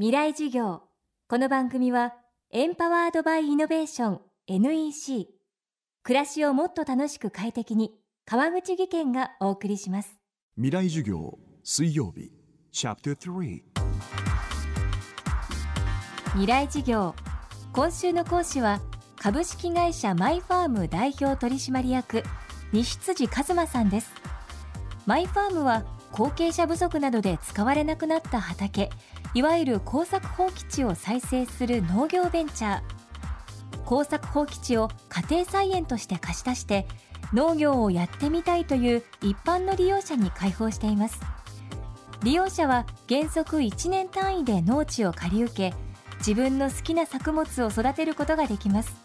未来授業。この番組はエンパワードバイイノベーション NEC 暮らしをもっと楽しく快適に川口義賢がお送りします。未来授業水曜日チャプター3未来授業。今週の講師は株式会社マイファーム代表取締役西辻一馬さんです。マイファームは後継者不足などで使われなくなった畑いわゆる耕作放棄地を再生する農業ベンチャー。耕作放棄地を家庭菜園として貸し出して農業をやってみたいという一般の利用者に開放しています。利用者は原則1年単位で農地を借り受け自分の好きな作物を育てることができます。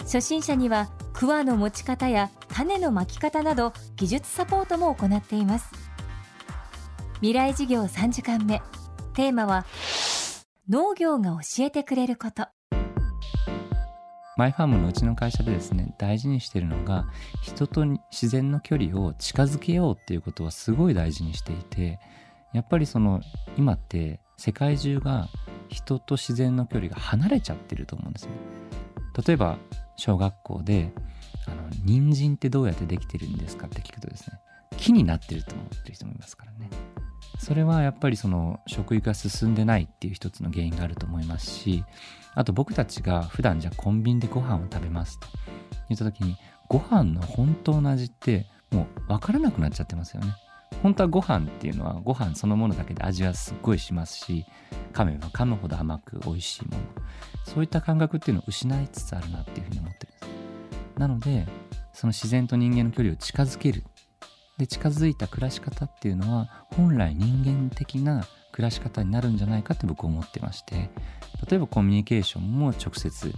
初心者には桑の持ち方や種のまき方など技術サポートも行っています。未来事業3時間目。テーマは農業が教えてくれること。マイファームのうちの会社でですね大事にしてるのが人と自然の距離を近づけようっていうことはすごい大事にしていてやっぱりその今って世界中が人と自然の距離が離れちゃってると思うんですね例えば小学校であの人参ってどうやってできてるんですかって聞くとですね木になってると思ってる人もいますから。それはやっぱりその食育が進んでないっていう一つの原因があると思いますしあと僕たちが普段じゃあコンビニでご飯を食べますと。言った時にご飯の本当の味ってもう分からなくなっちゃってますよね。本当はご飯っていうのはご飯そのものだけで味はすっごいしますし噛めば噛むほど甘く美味しいもの。そういった感覚っていうのを失いつつあるなっていうふうに思ってるんです。なのでその自然と人間の距離を近づけるで近づいた暮らし方っていうのは本来人間的な暮らし方になるんじゃないかって僕思ってまして例えばコミュニケーションも直接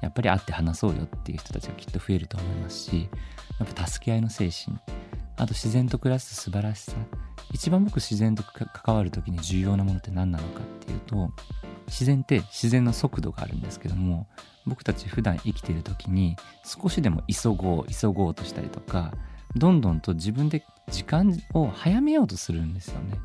やっぱり会って話そうよっていう人たちがきっと増えると思いますしやっぱ助け合いの精神あと自然と暮らす素晴らしさ一番僕自然と関わる時に重要なものって何なのかっていうと自然って自然の速度があるんですけども僕たち普段生きている時に少しでも急ごう急ごうとしたりとかどんどんと自分で時間を早めようとするんですよね。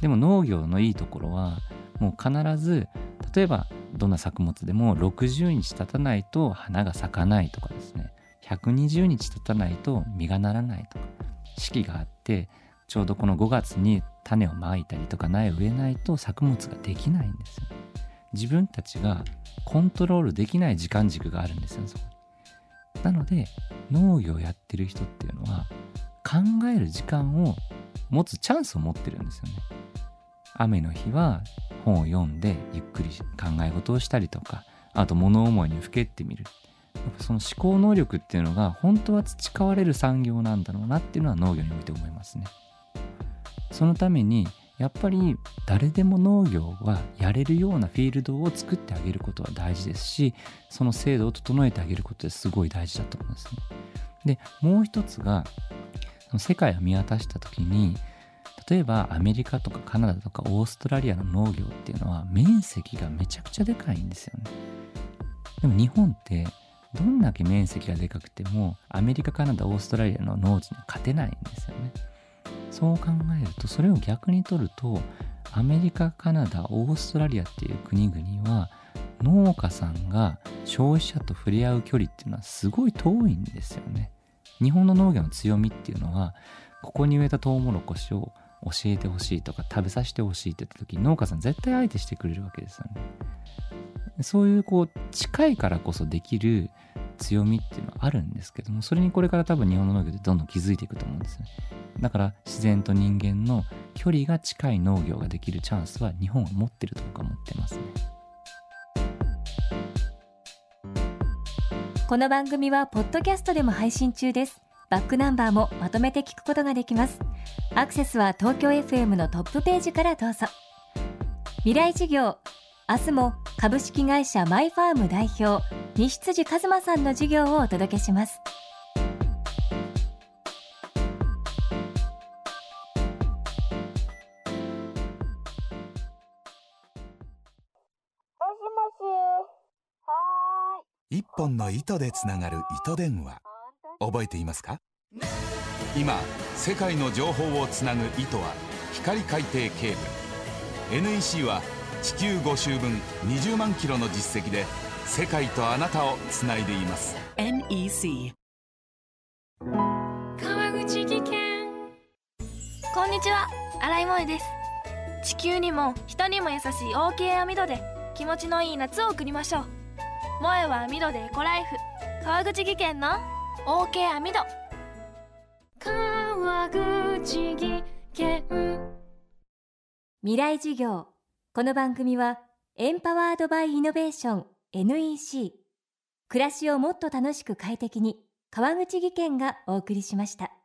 でも農業のいいところはもう必ず例えばどんな作物でも60日経たないと花が咲かないとかですね。120日経たないと実がならないとか。四季があってちょうどこの5月に種をまいたりとか苗を植えないと作物ができないんですよ。自分たちがコントロールできない時間軸があるんですよそこ。なので農業やってる人っていうのは考える時間を持つチャンスを持ってるんですよね。雨の日は本を読んでゆっくり考え事をしたりとかあと物思いにふけってみる。その思考能力っていうのが本当は培われる産業なんだろうなっていうのは農業において思いますね。そのためにやっぱり誰でも農業はやれるようなフィールドを作ってあげることは大事ですしその制度を整えてあげることですごい大事だと思うんですね。でもう一つが世界を見渡した時に例えばアメリカとかカナダとかオーストラリアの農業っていうのは面積がめちゃくちゃでかいんですよね。でも日本ってどんだけ面積がでかくてもアメリカカナダオーストラリアの農地に勝てないんですよね。そう考えるとそれを逆にとるとアメリカカナダオーストラリアっていう国々は農家さんが消費者と触れ合う距離っていうのはすごい遠いんですよね。日本の農業の強みっていうのはここに植えたトウモロコシを教えてほしいとか食べさせてほしいって言った時農家さん絶対相手してくれるわけですよね。そういうこう近いからこそできる強みっていうのはあるんですけどもそれにこれから多分日本の農業でどんどん気づいていくと思うんですね。だから自然と人間の距離が近い農業ができるチャンスは日本は持ってると僕は思ってますね。この番組はポッドキャストでも配信中です。バックナンバーもまとめて聞くことができます。アクセスは東京 FM のトップページからどうぞ。未来事業明日も株式会社マイファーム代表西辻一馬さんの授業をお届けします。一本の糸でつながる糸電話。覚えていますか？今世界の情報をつなぐ糸は光海底ケーブル。NEC は地球5周分20万キロの実績で世界とあなたをつないでいます。NEC 川口技研。こんにちは。新井萌です。地球にも人にも優しい OK 網戸で気持ちのいい夏を送りましょう。萌えは網戸でエコライフ川口技研の OK 網戸川口技研。未来授業。この番組はエンパワードバイイノベーション NEC 暮らしをもっと楽しく快適に川口義賢がお送りしました。